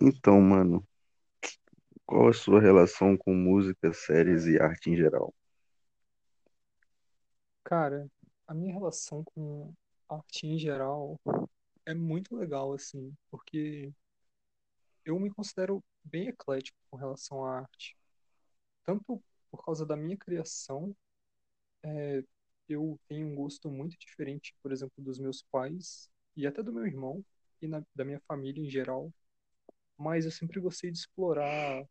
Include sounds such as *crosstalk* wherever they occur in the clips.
Então, mano, qual a sua relação com música, séries e arte em geral? Cara, a minha relação com arte em geral é muito legal, assim, porque eu me considero bem eclético com relação à arte. Tanto por causa da minha criação, é, eu tenho um gosto muito diferente, por exemplo, dos meus pais e até do meu irmão e na- da minha família em geral, mas eu sempre gostei de explorar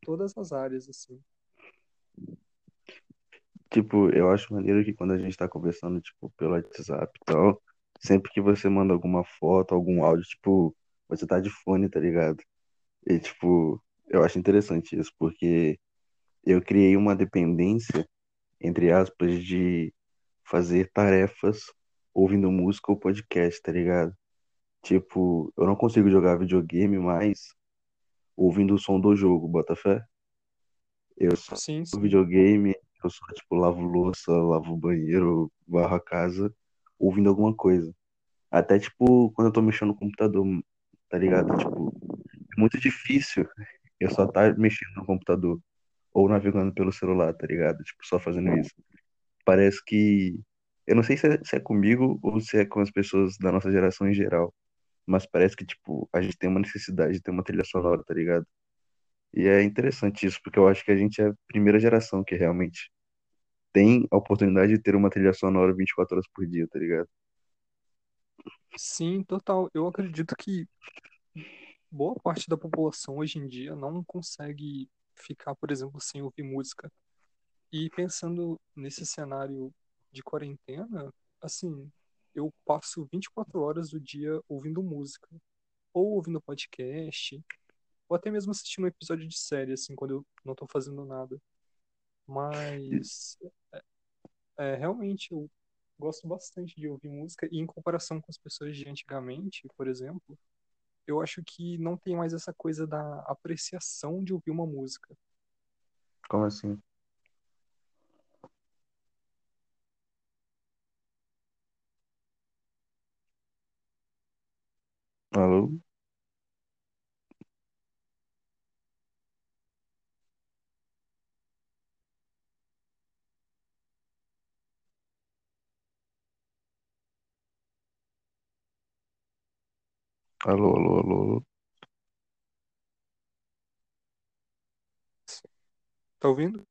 todas as áreas, assim. Tipo, eu acho maneiro que quando a gente tá conversando, tipo, pelo WhatsApp e tal, sempre que você manda alguma foto, algum áudio, tipo, você tá de fone, tá ligado? E, tipo, eu acho interessante isso, porque eu criei uma dependência, entre aspas, de fazer tarefas ouvindo música ou podcast, tá ligado? Tipo, eu não consigo jogar videogame mais ouvindo o som do jogo, bota fé? Eu só Sim, sim. videogame, eu só, tipo, lavo louça, lavo banheiro, varro a casa, ouvindo alguma coisa. Até, tipo, quando eu tô mexendo no computador, tá ligado? Tipo, é muito difícil eu só tá mexendo no computador ou navegando pelo celular, tá ligado? Tipo, só fazendo isso. Parece que. Eu não sei se é, se é comigo ou se é com as pessoas da nossa geração em geral, mas parece que, tipo, a gente tem uma necessidade de ter uma trilha sonora, tá ligado? E é interessante isso, porque eu acho que a gente é a primeira geração que realmente tem a oportunidade de ter uma trilha sonora 24 horas por dia, tá ligado? Sim, total. Eu acredito que boa parte da população hoje em dia não consegue ficar, por exemplo, sem ouvir música. E pensando nesse cenário de quarentena, assim, eu passo 24 horas do dia ouvindo música, ou ouvindo podcast, ou até mesmo assistindo um episódio de série, assim, quando eu não tô fazendo nada. Mas, é, realmente, eu gosto bastante de ouvir música, e em comparação com as pessoas de antigamente, por exemplo, eu acho que não tem mais essa coisa da apreciação de ouvir uma música. Como assim? Alô? Alô, alô, alô, alô? Tá ouvindo?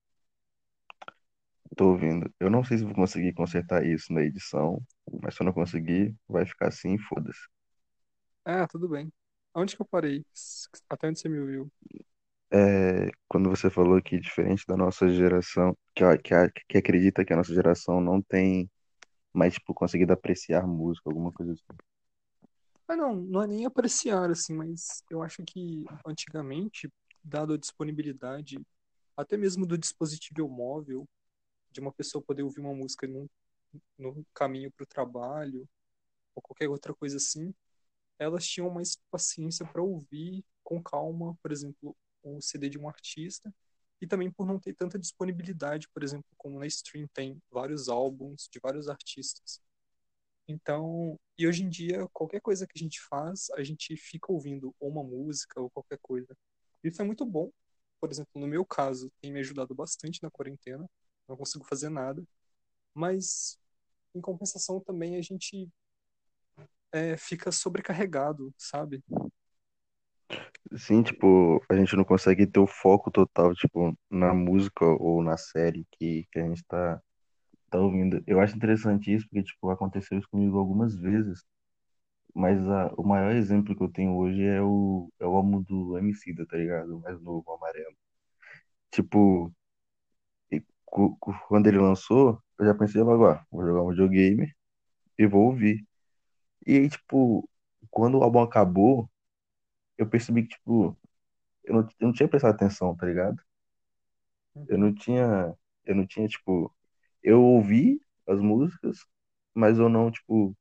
Tô ouvindo. Eu não sei se vou conseguir consertar isso na edição, mas se eu não conseguir, vai ficar assim, foda-se. Ah, tudo bem. Onde que eu parei? Até onde você me ouviu? É, quando você falou que diferente da nossa geração, que, a- que, a- que acredita que a nossa geração não tem mais, tipo, conseguido apreciar música, alguma coisa assim. Ah, não, não é nem apreciar, assim, mas eu acho que antigamente, dado a disponibilidade, até mesmo do dispositivo móvel, de uma pessoa poder ouvir uma música num, no caminho para o trabalho, ou qualquer outra coisa assim, elas tinham mais paciência para ouvir com calma, por exemplo, o CD de um artista, e também por não ter tanta disponibilidade, por exemplo, como na stream tem vários álbuns de vários artistas. Então, e hoje em dia, qualquer coisa que a gente faz, a gente fica ouvindo ou uma música ou qualquer coisa. Isso é muito bom. Por exemplo, no meu caso, tem me ajudado bastante na quarentena. Não consigo fazer nada. Mas, em compensação, também a gente é, fica sobrecarregado, sabe? Sim, tipo, a gente não consegue ter o foco total, tipo, na música ou na série que, que a gente tá, tá ouvindo. Eu acho interessante isso, porque, tipo, aconteceu isso comigo algumas vezes, mas a, o maior exemplo que eu tenho hoje é o, é o álbum do Emicida, tá ligado? O mais novo, o Amarelo. Tipo, e cu- cu- quando ele lançou, eu já pensei logo, ó, vou jogar um videogame e vou ouvir. E aí, tipo, quando o álbum acabou, eu percebi que, tipo, eu não, eu não tinha prestado atenção, tá ligado? Eu não tinha, eu não tinha, tipo, eu ouvi as músicas, mas eu não, tipo,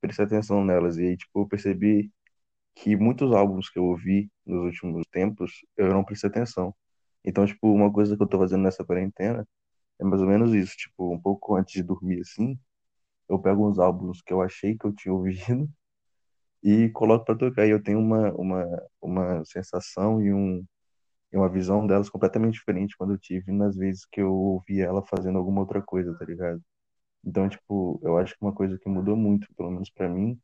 prestei atenção nelas. E aí, tipo, eu percebi que muitos álbuns que eu ouvi nos últimos tempos, eu não prestei atenção. Então, tipo, uma coisa que eu tô fazendo nessa quarentena é mais ou menos isso, tipo, um pouco antes de dormir, assim, eu pego uns álbuns que eu achei que eu tinha ouvido *laughs* e coloco pra tocar. E eu tenho uma, uma, uma sensação e, um, e uma visão delas completamente diferente quando eu tive nas vezes que eu ouvi ela fazendo alguma outra coisa, tá ligado? Então, tipo, eu acho que uma coisa que mudou muito, pelo menos pra mim,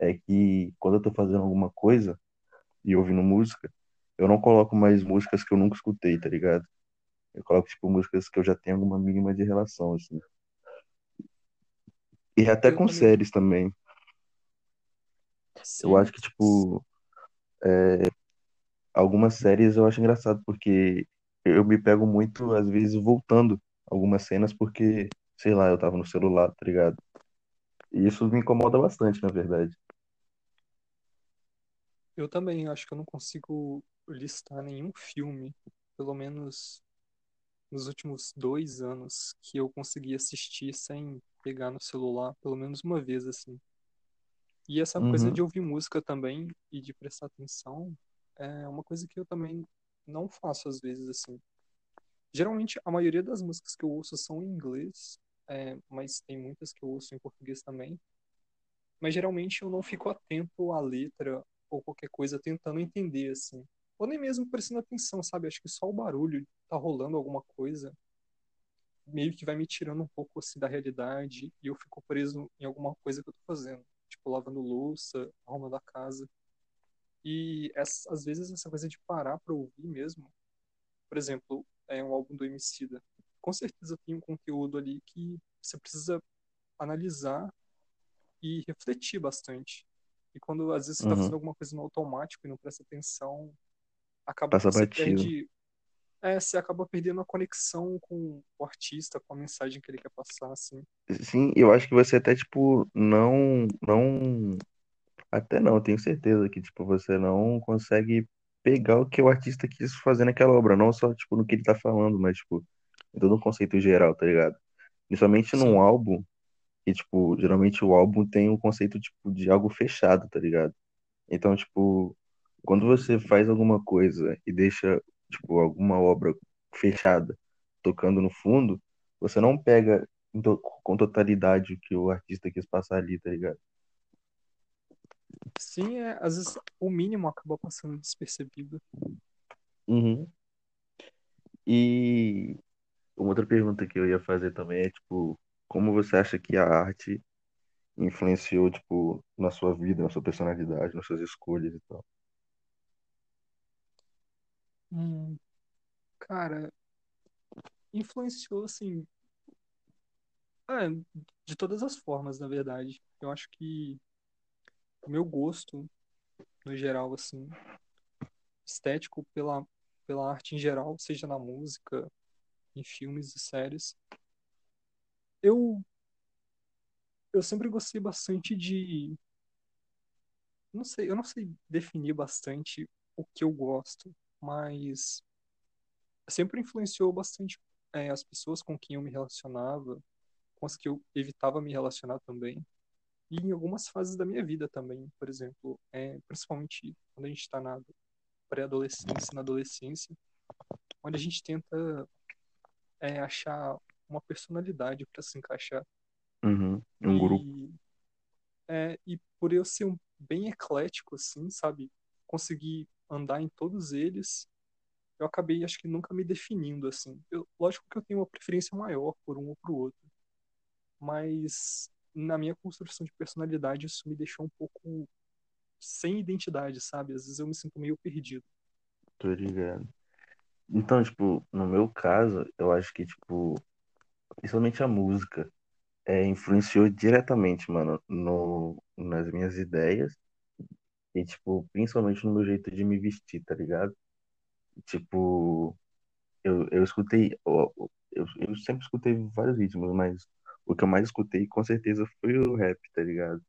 é que quando eu tô fazendo alguma coisa e ouvindo música, eu não coloco mais músicas que eu nunca escutei, tá ligado? Eu coloco, tipo, músicas que eu já tenho alguma mínima de relação, assim. E até Eu com também, séries também. Eu acho que, tipo, algumas séries eu acho engraçado, porque eu me pego muito, às vezes, voltando algumas cenas, porque, sei lá, eu tava no celular, tá ligado? E isso me incomoda bastante, na verdade. eu também acho que eu não consigo listar nenhum filme, pelo menos nos últimos dois anos, que eu consegui assistir sem pegar no celular, pelo menos uma vez, assim. E essa coisa Uhum, de ouvir música também e de prestar atenção é uma coisa que eu também não faço às vezes, assim. Geralmente, a maioria das músicas que eu ouço são em inglês, é, mas tem muitas que eu ouço em português também. Mas geralmente eu não fico atento à letra ou qualquer coisa tentando entender, assim. Ou nem mesmo prestando atenção, sabe? Acho que só o barulho tá rolando alguma coisa meio que vai me tirando um pouco assim da realidade e eu fico preso em alguma coisa que eu tô fazendo. Tipo, lavando louça, arrumando a casa. E essa, às vezes essa coisa de parar pra ouvir mesmo, por exemplo, é um álbum do Emicida. Com certeza tem um conteúdo ali que você precisa analisar e refletir bastante. E quando às vezes você está fazendo uhum. alguma coisa no automático e não presta atenção, acaba Passa você perde, é, você acaba perdendo a conexão com o artista, com a mensagem que ele quer passar, assim. Sim, eu acho que você até, tipo, não, não, até não, eu tenho certeza que, tipo, você não consegue pegar o que o artista quis fazer naquela obra, não só, tipo, no que ele tá falando, mas, tipo, em todo um conceito geral, tá ligado? Principalmente num álbum, que, tipo, geralmente o álbum tem um conceito, tipo, de algo fechado, tá ligado? Então, tipo, quando você faz alguma coisa e deixa, tipo, alguma obra fechada tocando no fundo, você não pega com totalidade o que o artista quis passar ali, tá ligado? Sim, é, às vezes o mínimo acaba passando despercebido. Uhum. E uma outra pergunta que eu ia fazer também é, tipo, como você acha que a arte influenciou, tipo, na sua vida, na sua personalidade, nas suas escolhas e tal? Hum, cara, influenciou, assim, é, de todas as formas, na verdade. Eu acho que meu gosto, no geral, assim, estético pela, pela arte em geral, seja na música, em filmes e séries, eu, eu sempre gostei bastante de. Não sei, eu não sei definir bastante o que eu gosto, mas sempre influenciou bastante é, as pessoas com quem eu me relacionava, com as que eu evitava me relacionar também. E em algumas fases da minha vida também, por exemplo, é, principalmente quando a gente está na pré-adolescência, na adolescência, onde a gente tenta é, achar uma personalidade para se encaixar. Uhum. Um grupo, E, é, e por eu ser um, bem eclético, assim, sabe? Conseguir andar em todos eles, eu acabei, acho que, nunca me definindo, assim. Eu, lógico que eu tenho uma preferência maior por um ou por outro, mas na minha construção de personalidade isso me deixou um pouco sem identidade, sabe? Às vezes eu me sinto meio perdido. tô ligado. Então, tipo, no meu caso, eu acho que, tipo, principalmente a música, é, influenciou diretamente, mano, no, nas minhas ideias e, tipo, principalmente no meu jeito de me vestir, tá ligado? Tipo, eu, eu escutei, eu, eu, eu sempre escutei vários ritmos, mas o que eu mais escutei, com certeza, foi o rap, tá ligado?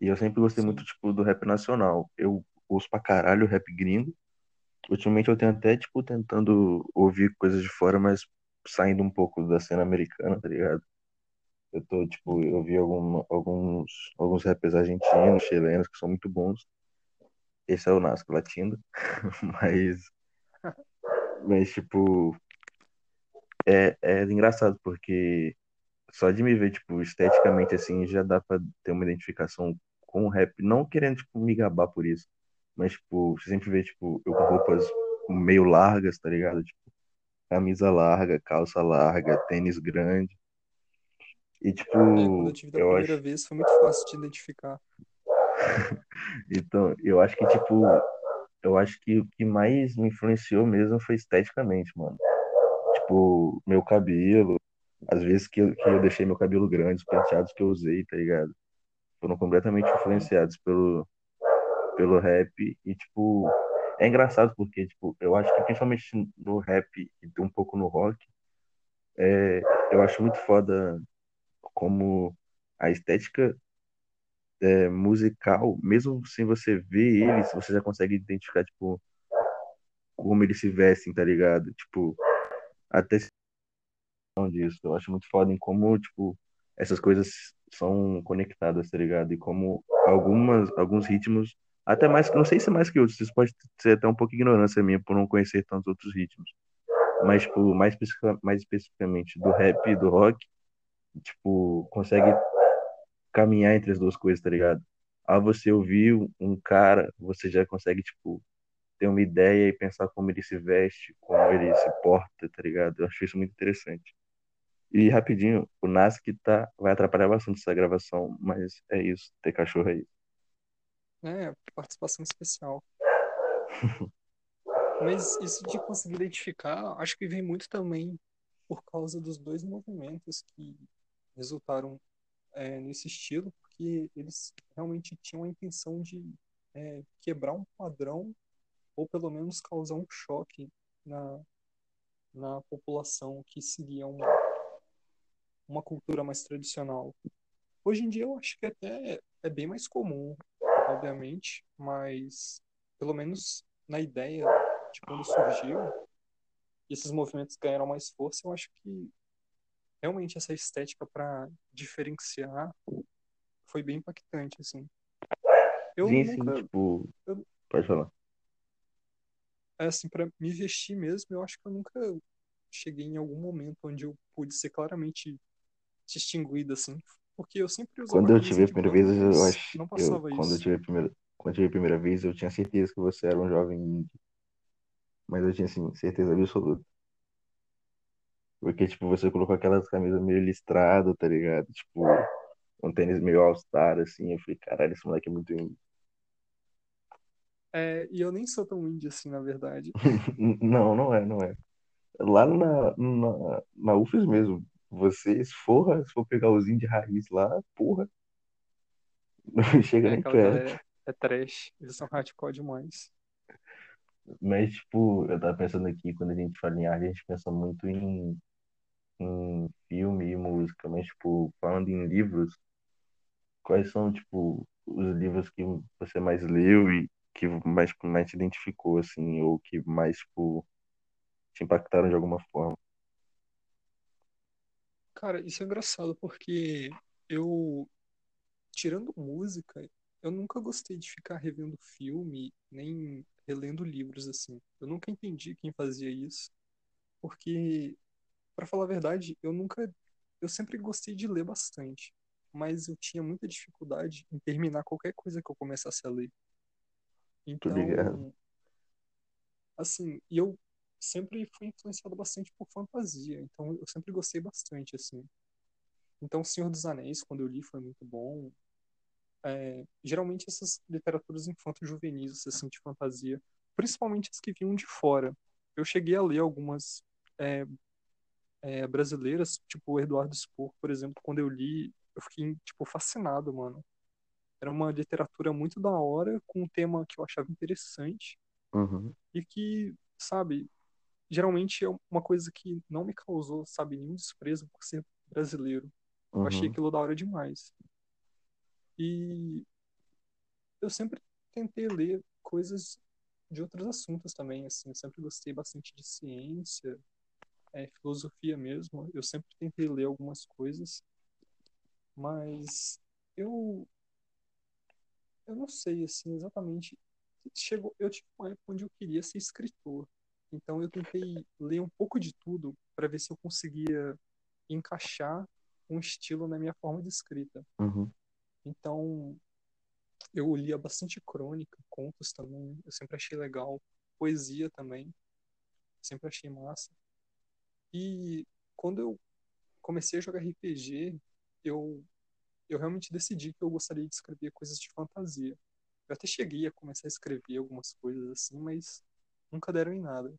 E eu sempre gostei muito, tipo, do rap nacional. Eu ouço pra caralho rap gringo. Ultimamente eu tenho até, tipo, tentando ouvir coisas de fora, mas saindo um pouco da cena americana, tá ligado? Eu tô, tipo, eu vi algum, alguns, alguns rappers argentinos, chilenos, que são muito bons. Esse é o Nasco Latino. *laughs* Mas, *laughs* mas, tipo, é, é engraçado, porque só de me ver, tipo, esteticamente assim, já dá pra ter uma identificação com o rap, não querendo, tipo, me gabar por isso, mas, tipo, você sempre vê, tipo, eu com roupas meio largas, tá ligado? Tipo, camisa larga, calça larga, tênis grande. E, É, quando eu tipo, tive da eu primeira acho. vez foi muito fácil de identificar. *laughs* Então, eu acho que, tipo, eu acho que o que mais me influenciou mesmo foi esteticamente, mano. Tipo, meu cabelo, às vezes que eu, que eu deixei meu cabelo grande, os penteados que eu usei, tá ligado? Foram completamente influenciados pelo, pelo rap. E, tipo, é engraçado porque, tipo, eu acho que principalmente no rap e um pouco no rock, é, eu acho muito foda como a estética é, musical, mesmo sem você ver eles, você já consegue identificar, tipo, como eles se vestem, tá ligado? Tipo, até disso. Eu acho muito foda em como, tipo, essas coisas são conectadas, tá ligado? E como algumas, alguns ritmos, até mais, não sei se é mais que outros, isso pode ser até um pouco ignorância minha por não conhecer tantos outros ritmos. Mas, tipo, mais, mais especificamente do rap e do rock, tipo, consegue caminhar entre as duas coisas, tá ligado? Ao você ouvir um cara, você já consegue, tipo, ter uma ideia e pensar como ele se veste, como ele se porta, tá ligado? Eu acho isso muito interessante. E rapidinho, o Nasc tá, vai atrapalhar bastante essa gravação, mas é isso, ter cachorro aí. É, participação especial. *laughs* Mas isso de conseguir identificar, acho que vem muito também por causa dos dois movimentos que resultaram é, nesse estilo, porque eles realmente tinham a intenção de é, quebrar um padrão ou pelo menos causar um choque na, na população que seguia uma, uma cultura mais tradicional. Hoje em dia eu acho que até é bem mais comum, obviamente, mas pelo menos na ideia de quando surgiu, e esses movimentos ganharam mais força, eu acho que realmente essa estética para diferenciar foi bem impactante, assim. Eu Sim, sim, nunca, tipo, eu, pode falar. é assim, para me vestir mesmo, eu acho que eu nunca cheguei em algum momento onde eu pude ser claramente distinguido, assim, porque eu sempre usava Quando eu tive a primeira vez, eu acho, não eu, passava quando eu tive a primeira, quando eu tive a primeira vez, eu tinha certeza que você era um jovem indie, mas eu tinha, assim, certeza absoluta. Porque, tipo, você colocou aquelas camisas meio listradas, tá ligado? Tipo, um tênis meio all-star, assim, eu falei, caralho, esse moleque é muito indie. É, e eu nem sou tão indie assim, na verdade. *laughs* Não, não é, não é. Lá na, na, na UFES mesmo, você, se for, se for pegar os indie raiz lá, porra, não *laughs* chega É, nem perto. galera é trash, eles são hardcore demais. Mas, tipo, eu tava pensando aqui, quando a gente fala em arte, a gente pensa muito em, em filme e música, mas, tipo, falando em livros, quais são, tipo, os livros que você mais leu e que mais, mais te identificou, assim, ou que mais, tipo, te impactaram de alguma forma? Cara, isso é engraçado porque eu, tirando música, eu nunca gostei de ficar revendo filme, nem relendo livros assim. Eu nunca entendi quem fazia isso, porque, pra falar a verdade, eu nunca, eu sempre gostei de ler bastante, mas eu tinha muita dificuldade em terminar qualquer coisa que eu começasse a ler. Então, assim, e eu sempre fui influenciado bastante por fantasia, então eu sempre gostei bastante, assim. Então, Senhor dos Anéis, quando eu li, foi muito bom. É, geralmente essas literaturas infanto-juvenis, assim, de fantasia, principalmente as que vinham de fora. Eu cheguei a ler algumas é, é, brasileiras, tipo o Eduardo Spor, por exemplo, quando eu li, eu fiquei, tipo, fascinado, mano. Era uma literatura muito da hora, com um tema que eu achava interessante Uhum, e que, sabe, geralmente é uma coisa que não me causou, sabe, nenhum desprezo por ser brasileiro. Eu achei uhum, aquilo da hora demais. E eu sempre tentei ler coisas de outros assuntos também, assim. Eu sempre gostei bastante de ciência, é, filosofia mesmo. Eu sempre tentei ler algumas coisas, mas eu, eu não sei, assim, exatamente. Chegou, eu tive uma época onde eu queria ser escritor. Então eu tentei ler um pouco de tudo para ver se eu conseguia encaixar um estilo na minha forma de escrita. uhum. Então, eu lia bastante crônica, contos também, eu sempre achei legal, poesia também, sempre achei massa. E quando eu comecei a jogar RPG, eu eu realmente decidi que eu gostaria de escrever coisas de fantasia. Eu até cheguei a começar a escrever algumas coisas assim, mas nunca deram em nada.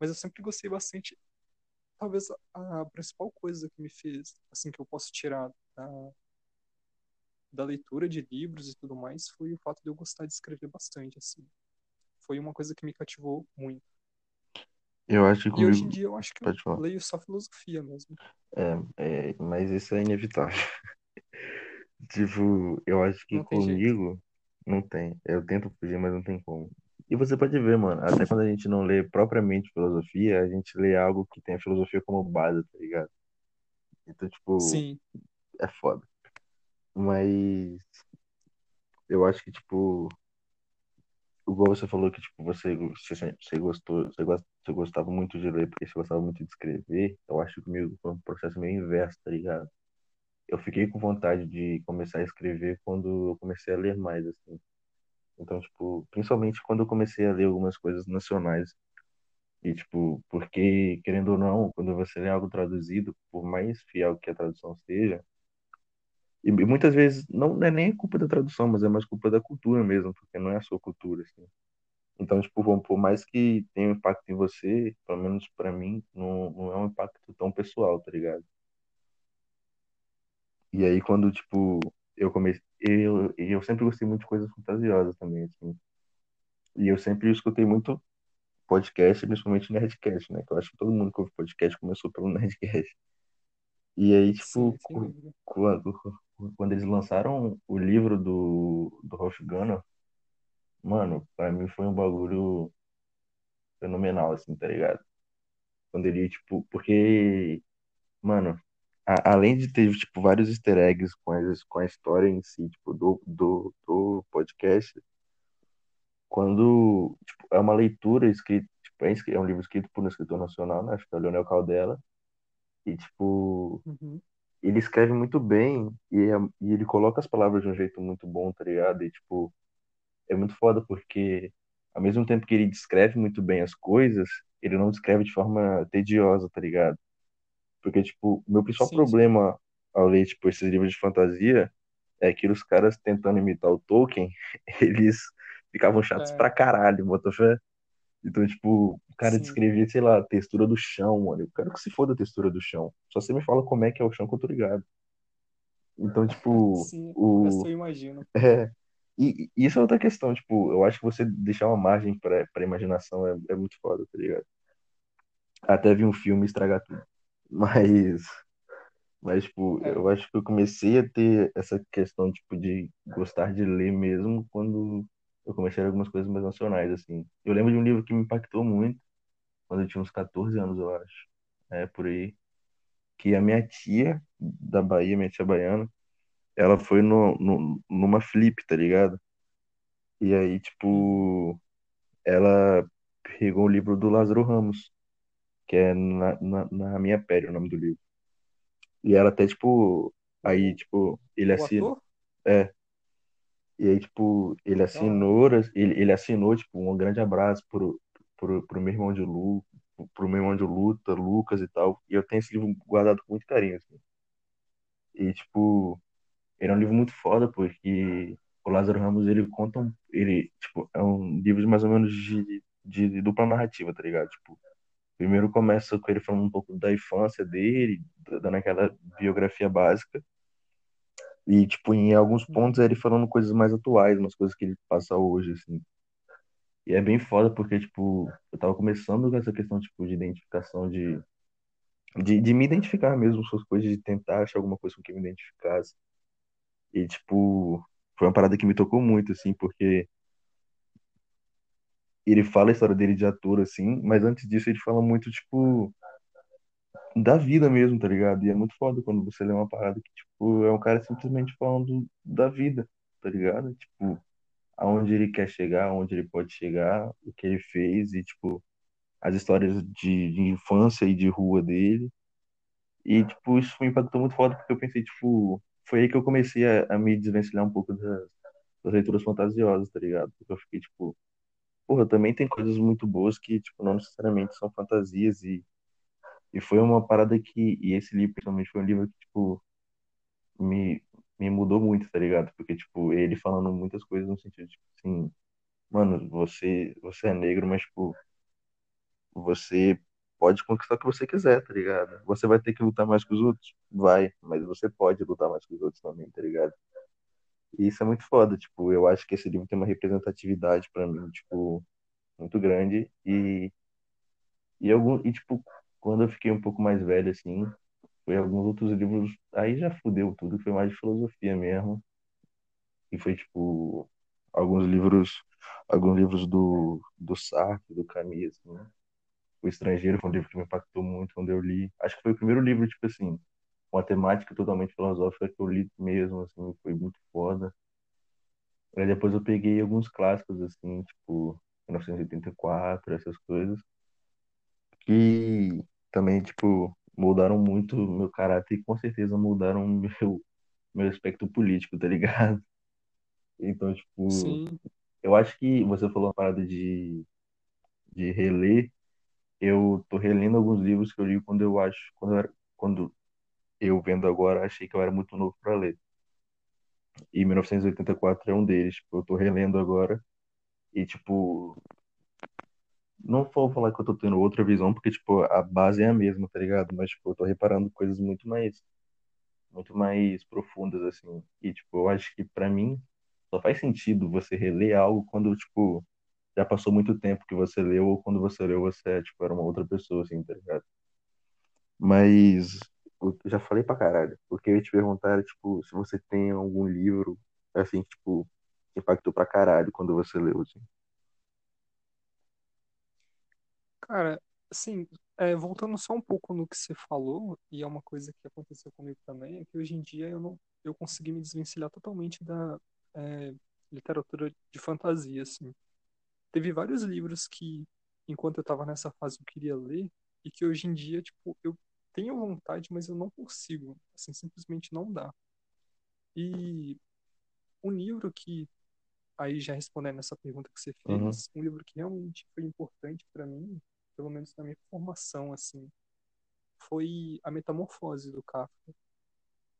Mas eu sempre gostei bastante. Talvez a, principal coisa que me fez, assim, que eu posso tirar da, da leitura de livros e tudo mais, foi o fato de eu gostar de escrever bastante, assim. Foi uma coisa que me cativou muito. Eu acho que E hoje em dia eu acho que eu falar. leio só filosofia mesmo. É, é, mas isso é inevitável. *laughs* Tipo, eu acho que Não comigo não tem. Eu tento fugir, mas não tem como. E você pode ver, mano, até quando a gente não lê propriamente filosofia, a gente lê algo que tem a filosofia como base, tá ligado? Então, tipo, Sim, é foda. Mas eu acho que, tipo, igual você falou que, tipo, você, você, você gostou, você, gost- você gostava muito de ler porque você gostava muito de escrever, eu acho que comigo foi um processo meio inverso, tá ligado? Eu fiquei com vontade de começar a escrever quando eu comecei a ler mais, assim. Então, tipo, principalmente quando eu comecei a ler algumas coisas nacionais. E, tipo, porque, querendo ou não, quando você lê algo traduzido, por mais fiel que a tradução seja, e muitas vezes não é nem culpa da tradução, mas é mais culpa da cultura mesmo, porque não é a sua cultura, assim. Então, tipo, bom, por mais que tenha um impacto em você, pelo menos pra mim, não, não é um impacto tão pessoal, tá ligado? E aí, quando, tipo, eu comecei. Eu, eu sempre gostei muito de coisas fantasiosas também, assim. E eu sempre escutei muito podcast, principalmente Nerdcast, né? Que eu acho que todo mundo que ouve podcast começou pelo *laughs* Nerdcast. E aí, tipo, sim, dúvida. quando, quando eles lançaram o livro do, do Ralph Gunnar, mano, pra mim foi um bagulho fenomenal, assim, tá ligado? Quando ele, tipo, porque, mano, a- além de ter, tipo, vários easter eggs com, as, com a história em si, tipo, do, do, do podcast, quando, tipo, é uma leitura escrita, tipo, é, é um livro escrito por um escritor nacional, né? Acho que é o Leonel Caldela, e, tipo, Uhum. ele escreve muito bem e, é- e ele coloca as palavras de um jeito muito bom, tá ligado? E, tipo, é muito foda porque, ao mesmo tempo que ele descreve muito bem as coisas, ele não descreve de forma tediosa, tá ligado? Porque, tipo, o meu principal Sim, sim. problema ao ler, tipo, esses livros de fantasia é que os caras tentando imitar o Tolkien, *laughs* eles ficavam chatos É, pra caralho, bota fé? Então, tipo, o cara sim, descrevia, sei lá, a textura do chão, mano. Eu quero que se foda a textura do chão. Só você me fala como é que é o chão que eu tô ligado. Então, tipo, sim. O o. eu imagino. *laughs* É. E, e isso é outra questão, tipo, eu acho que você deixar uma margem pra, pra imaginação é, é muito foda, tá ligado? Até vi um filme estragar tudo. Mas, mas, tipo, É, eu acho que eu comecei a ter essa questão, tipo, de gostar de ler mesmo quando eu comecei a ler algumas coisas mais nacionais, assim. Eu lembro de um livro que me impactou muito quando eu tinha uns 14 anos, eu acho. É, por aí. Que a minha tia da Bahia, minha tia baiana, ela foi no, no, numa flip, tá ligado? E aí, tipo, ela pegou o livro do Lázaro Ramos, que é Na, na, na Minha Pele, o nome do livro. E ela até, tipo, aí, tipo, ele ator? É, e aí, tipo, ele assinou, ele, ele assinou, tipo, um grande abraço pro, pro, pro meu irmão de Lu, pro meu irmão de luta, Lucas e tal. E eu tenho esse livro guardado com muito carinho, assim. E, tipo, ele é um livro muito foda, porque o Lázaro Ramos, ele conta um, ele, tipo, é um livro de mais ou menos de, de, de dupla narrativa, tá ligado? Tipo, primeiro começa com ele falando um pouco da infância dele, dando aquela biografia básica, e, tipo, em alguns pontos Uhum. é ele falando coisas mais atuais, umas coisas que ele passa hoje, assim. E é bem foda, porque, tipo, eu tava começando com essa questão, tipo, de identificação, de, de, de me identificar mesmo com as coisas, de tentar achar alguma coisa com que me identificasse. E, tipo, foi uma parada que me tocou muito, assim, porque ele fala a história dele de ator, assim, mas antes disso ele fala muito, tipo, da vida mesmo, tá ligado? E é muito foda quando você lê uma parada que, tipo, é um cara simplesmente falando da vida, tá ligado? Tipo, aonde ele quer chegar, aonde ele pode chegar, o que ele fez e, tipo, as histórias de, de infância e de rua dele. E, tipo, isso me impactou muito foda porque eu pensei, tipo, foi aí que eu comecei a, a me desvencilhar um pouco das das leituras fantasiosas, tá ligado? Porque eu fiquei, tipo, porra, também tem coisas muito boas que, tipo, não necessariamente são fantasias e, e foi uma parada que, e esse livro, principalmente, foi um livro que, tipo, me, me mudou muito, tá ligado? Porque, tipo, ele falando muitas coisas no sentido, tipo, assim, mano, você, você é negro, mas, tipo, você pode conquistar o que você quiser, tá ligado? Você vai ter que lutar mais que os outros? Vai, mas você pode lutar mais que os outros também, tá ligado? E isso é muito foda, tipo, eu acho que esse livro tem uma representatividade pra mim, tipo, muito grande e e algum e tipo, quando eu fiquei um pouco mais velho assim, foi alguns outros livros, aí já fudeu tudo, foi mais de filosofia mesmo. E foi tipo alguns livros, alguns livros do do Sartre, do Camus, assim, né? O Estrangeiro foi um livro que me impactou muito quando eu li. Acho que foi o primeiro livro, tipo assim, uma temática totalmente filosófica que eu li mesmo, assim, foi muito foda. Aí depois eu peguei alguns clássicos, assim, tipo, 1984, essas coisas, que também, tipo, moldaram muito meu caráter e com certeza moldaram meu, meu aspecto político, tá ligado? Então, tipo, Sim, eu acho que você falou uma parada de, de reler. Eu tô relendo alguns livros que eu li quando eu acho, quando eu, era- quando eu vendo agora, achei que eu era muito novo para ler. E 1984 é um deles. Tipo, eu tô relendo agora e, tipo, não vou falar que eu tô tendo outra visão, porque, tipo, a base é a mesma, tá ligado? Mas, tipo, eu tô reparando coisas muito mais, muito mais profundas, assim. E, tipo, eu acho que pra mim só faz sentido você reler algo quando, tipo, já passou muito tempo que você leu ou quando você leu você, tipo, era uma outra pessoa, assim, tá ligado? Mas eu já falei pra caralho. O que eu ia te perguntar era, tipo, se você tem algum livro, assim, que, tipo, que impactou pra caralho quando você leu, assim. cara, assim, é, voltando só um pouco no que você falou, e é uma coisa que aconteceu comigo também, é que hoje em dia eu não, eu consegui me desvencilhar totalmente da é, literatura de fantasia, assim. Teve vários livros que, enquanto eu estava nessa fase, eu queria ler, e que hoje em dia, tipo, eu tenho vontade, mas eu não consigo, assim, simplesmente não dá. E um livro que, aí já respondendo essa pergunta que você Uhum, fez, um livro que realmente foi importante para mim, pelo menos na minha formação, assim, foi A Metamorfose do Kafka,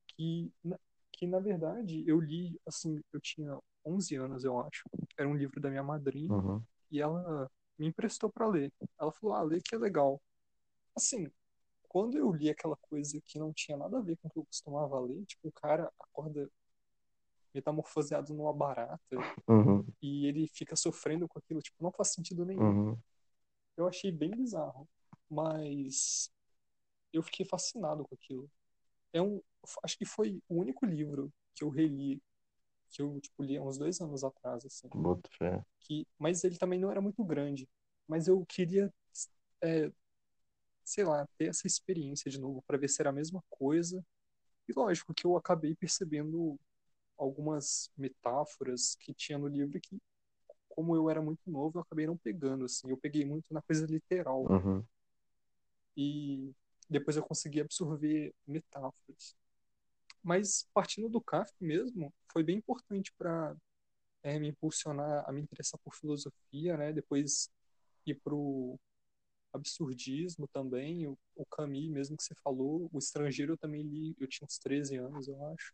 que, na- que na verdade eu li, assim, eu tinha 11 anos, eu acho. Era um livro da minha madrinha uhum, e ela me emprestou para ler. Ela falou: "Ah, lê que é legal". Assim, quando eu li aquela coisa que não tinha nada a ver com o que eu costumava ler, tipo, o cara acorda metamorfoseado numa barata uhum, e ele fica sofrendo com aquilo, tipo, não faz sentido nenhum. uhum, Eu achei bem bizarro, mas eu fiquei fascinado com aquilo. É um, acho que foi o único livro que eu reli, que eu, tipo, li há uns dois anos atrás, assim, que, mas ele também não era muito grande, mas eu queria, é, sei lá, ter essa experiência de novo, para ver se era a mesma coisa, e lógico que eu acabei percebendo algumas metáforas que tinha no livro que, como eu era muito novo, eu acabei não pegando, assim, eu peguei muito na coisa literal, Uhum, e depois eu consegui absorver metáforas. Mas partindo do Kafka mesmo, foi bem importante para é, me impulsionar a me interessar por filosofia, né? Depois ir pro absurdismo também, o, o Camus mesmo que você falou, O Estrangeiro eu também li, eu tinha uns 13 anos, eu acho,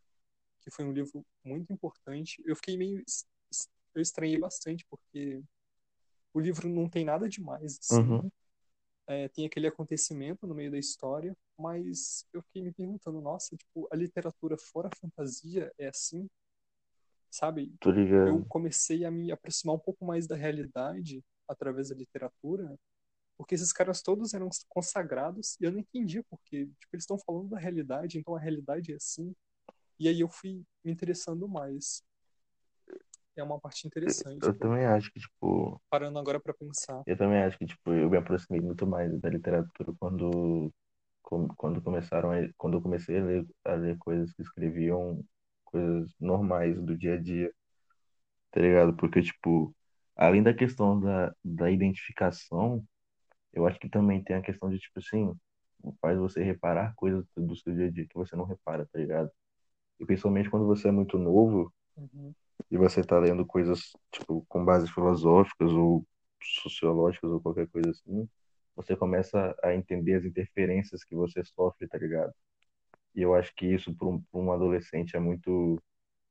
que foi um livro muito importante. Eu fiquei meio eu estranhei bastante porque o livro não tem nada demais assim, uhum. é, tem aquele acontecimento no meio da história, mas eu fiquei me perguntando, nossa, tipo, a literatura fora a fantasia é assim, sabe? Eu comecei a me aproximar um pouco mais da realidade através da literatura, porque esses caras todos eram consagrados e eu não entendia porque, tipo, eles estão falando da realidade, então a realidade é assim. E aí eu fui me interessando mais. É uma parte interessante Eu eu também acho que, tipo, parando agora para pensar. eu também acho que, tipo, eu me aproximei muito mais da literatura quando, quando começaram a, quando eu comecei a ler, a ler coisas que escreviam coisas normais do dia a dia, tá ligado? Porque, tipo, além da questão da, da identificação, eu acho que também tem a questão de, tipo assim, faz você reparar coisas do seu dia a dia que você não repara, tá ligado? E principalmente quando você é muito novo Uhum, e você tá lendo coisas, tipo, com bases filosóficas ou sociológicas ou qualquer coisa assim, você começa a entender as interferências que você sofre, tá ligado? E eu acho que isso para um, pra um adolescente é muito,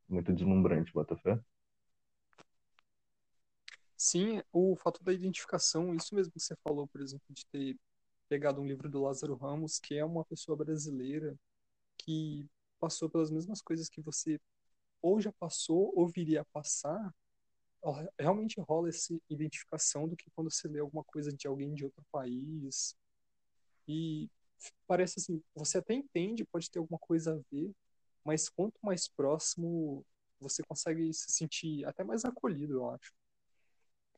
muito deslumbrante, Botafé. Sim, o fato da identificação, isso mesmo que você falou, por exemplo, de ter pegado um livro do Lázaro Ramos, que é uma pessoa brasileira que passou pelas mesmas coisas que você ou já passou ou viria a passar, realmente rola essa identificação do que quando você lê alguma coisa de alguém de outro país. E parece assim, você até entende, pode ter alguma coisa a ver, mas quanto mais próximo, você consegue se sentir até mais acolhido, eu acho.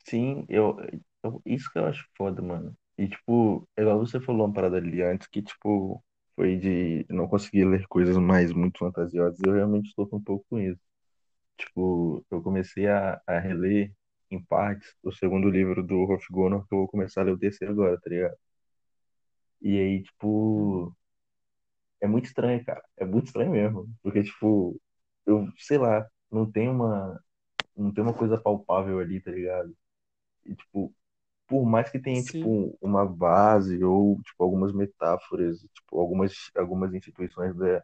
Sim, eu, eu- isso que eu acho foda, mano. E, tipo, igual você falou uma parada ali antes, que, tipo, foi de não conseguir ler coisas mais muito fantasiosas. Eu realmente estou um pouco com isso. Tipo, eu comecei a, a reler, em partes, o segundo livro do Rolf Gunnar, que eu vou começar a ler o terceiro agora, tá ligado? E aí, tipo, é muito estranho, cara. É muito estranho mesmo. Porque, tipo, eu, sei lá, não tem uma, não tem uma coisa palpável ali, tá ligado? E, tipo, por mais que tenha, Sim, tipo, uma base ou, tipo, algumas metáforas, tipo, algumas, algumas instituições da,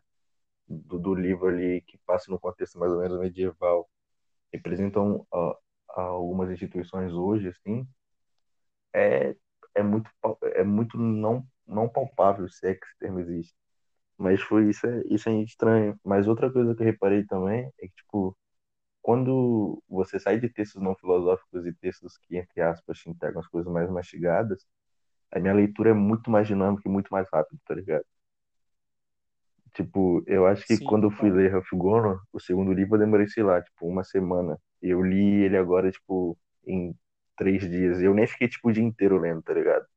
do, do livro ali que passam no contexto mais ou menos medieval, representam ó, algumas instituições hoje, assim, é, é muito, é muito não, não palpável, se é que esse termo existe. Mas foi isso, é, isso é estranho. Mas outra coisa que eu reparei também é que, tipo, quando você sai de textos não filosóficos e textos que, entre aspas, te entregam as coisas mais mastigadas, a minha leitura é muito mais dinâmica e muito mais rápida, tá ligado? Tipo, eu acho que sim, quando eu fui ler Ralph Gunnar, o segundo livro, eu demorei, sei lá, tipo, uma semana. E eu li ele agora, tipo, em três dias. Eu nem fiquei, tipo, o dia inteiro lendo, tá ligado?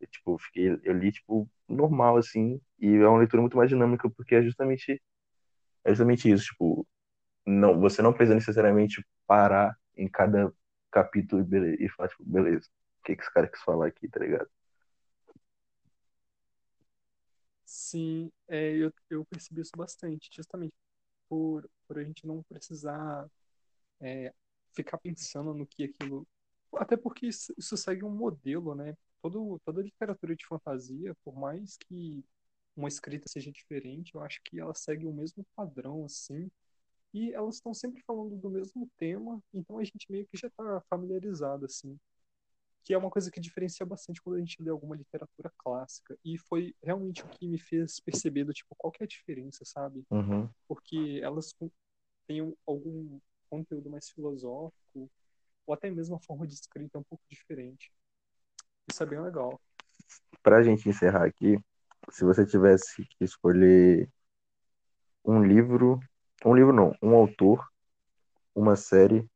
Eu, tipo, fiquei, eu li, tipo, normal, assim, e é uma leitura muito mais dinâmica, porque é justamente, é justamente isso, tipo, não, você não precisa necessariamente parar em cada capítulo e, e falar, tipo, beleza, o que que esse cara quis falar aqui, tá ligado? Sim, é, eu, eu percebi isso bastante, justamente por, por a gente não precisar é, ficar pensando no que aquilo. Até porque isso, isso segue um modelo, né? Todo, toda literatura de fantasia, por mais que uma escrita seja diferente, eu acho que ela segue o mesmo padrão, assim, e elas estão sempre falando do mesmo tema, então a gente meio que já está familiarizado, assim que é uma coisa que diferencia bastante quando a gente lê alguma literatura clássica. E foi realmente o que me fez perceber do tipo, qual que é a diferença, sabe? Uhum. Porque elas têm um- algum conteúdo mais filosófico, ou até mesmo a forma de escrita é um pouco diferente. Isso é bem legal. Pra gente encerrar aqui, se você tivesse que escolher um livro, um livro não, um autor, uma série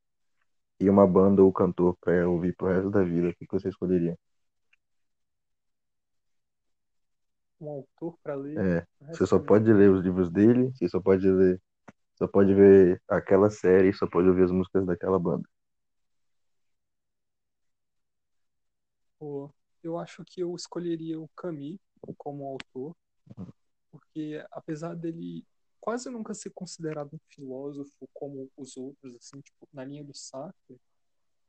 e uma banda ou cantor pra ouvir pro resto da vida, o que você escolheria? Um autor para ler É, você só pode ler os livros dele, você só pode ler, só pode ver aquela série, só pode ouvir as músicas daquela banda. Pô, eu acho que eu escolheria o Camus como autor, porque apesar dele quase nunca ser considerado um filósofo como os outros, assim, tipo, na linha do Sartre,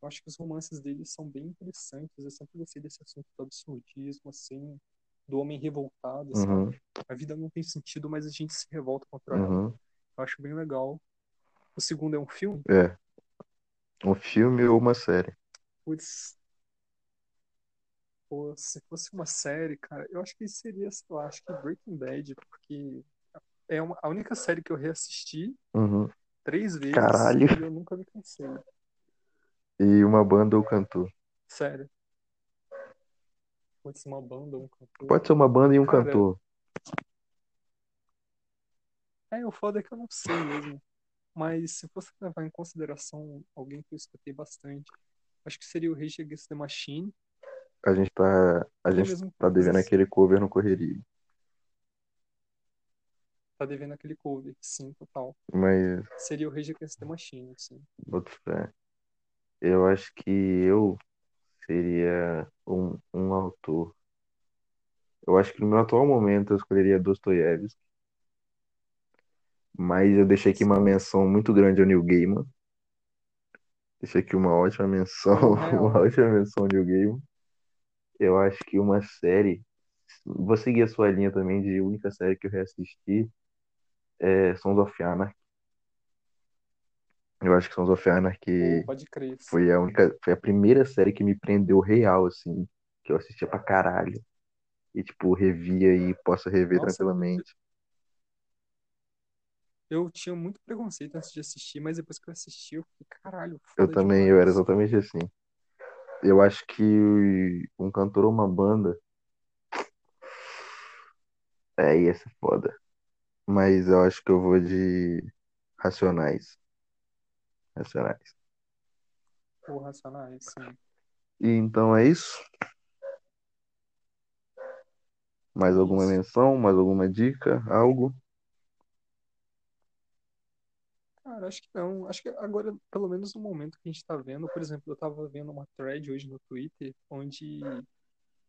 Eu acho que os romances dele são bem interessantes. Eu sempre gostei desse assunto do absurdismo, assim, do homem revoltado, Uhum? A vida não tem sentido, mas a gente se revolta contra ela. uhum. Eu acho bem legal. O segundo é um filme. É, um filme ou uma série. Putz, pô, se fosse uma série, cara, eu acho que seria, sei lá, acho que Breaking Bad, porque é uma, a única série que eu reassisti Uhum. três vezes Caralho. e eu nunca me cansei. E uma banda ou cantor. Sério. Pode ser uma banda, um cantor. Pode ser uma banda e um Cara, cantor. é, o foda é que eu não sei mesmo. Mas se fosse levar em consideração alguém que eu escutei bastante, acho que seria o Rage Against the Machine, A gente tá, a gente tá devendo aquele cover no Correria. Tá devendo aquele cover, sim, total. Mas, Seria o Rage Against the Machine, sim. boto fé. Eu acho que eu seria um, um autor. Eu acho que no meu atual momento eu escolheria Dostoiévski, mas eu deixei aqui uma menção muito grande ao Neil Gaiman. Deixa aqui uma ótima menção, Não, *laughs* uma ótima menção de game. Eu acho que uma série, vou seguir a sua linha também de única série que eu reassisti, é Sons of Anarchy. Eu acho que Sons of Anarchy pode crer, foi a única, foi a primeira série que me prendeu real, assim, que eu assistia pra caralho. E, tipo, revia e posso rever Nossa, tranquilamente. eu tinha muito preconceito antes de assistir, mas depois que eu assisti, eu fiquei, caralho, Eu também, eu era exatamente assim. Eu acho que um cantor ou uma banda, é, ia ser foda. Mas eu acho que eu vou de Racionais. Racionais. Pô, Racionais, sim. E então é isso. Mais É alguma isso. menção? Mais alguma dica? Algo? Cara, acho que não. Acho que agora, pelo menos no momento que a gente tá vendo, por exemplo, eu tava vendo uma thread hoje no Twitter, onde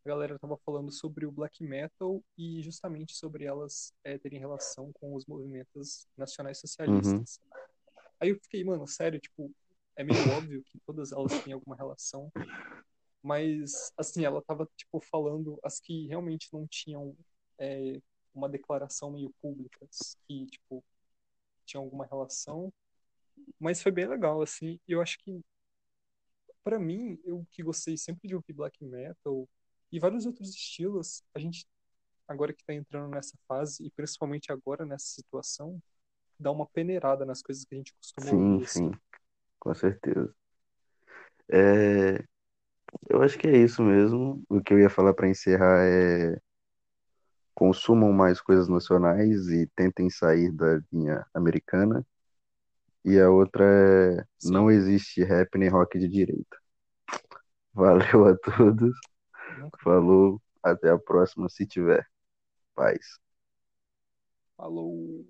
a galera tava falando sobre o black metal e justamente sobre elas é, terem relação com os movimentos nacionais Uhum. socialistas. Aí eu fiquei, mano, sério, tipo, é meio óbvio que todas elas têm alguma relação, mas, assim, ela tava, tipo, falando as que realmente não tinham é, uma declaração meio pública, que, tipo, tinham alguma relação, mas foi bem legal, assim, eu acho que, pra mim, eu que gostei sempre de ouvir black metal e vários outros estilos, a gente, agora que tá entrando nessa fase, e principalmente agora nessa situação, dá uma peneirada nas coisas que a gente costuma Sim, ouvir, sim, assim. com certeza. É, eu acho que é isso mesmo. O que eu ia falar para encerrar é consumam mais coisas nacionais e tentem sair da linha americana. E a outra é não Sim, existe rap nem rock de direita. Valeu a todos. Falou. Até a próxima, se tiver. Paz. Falou.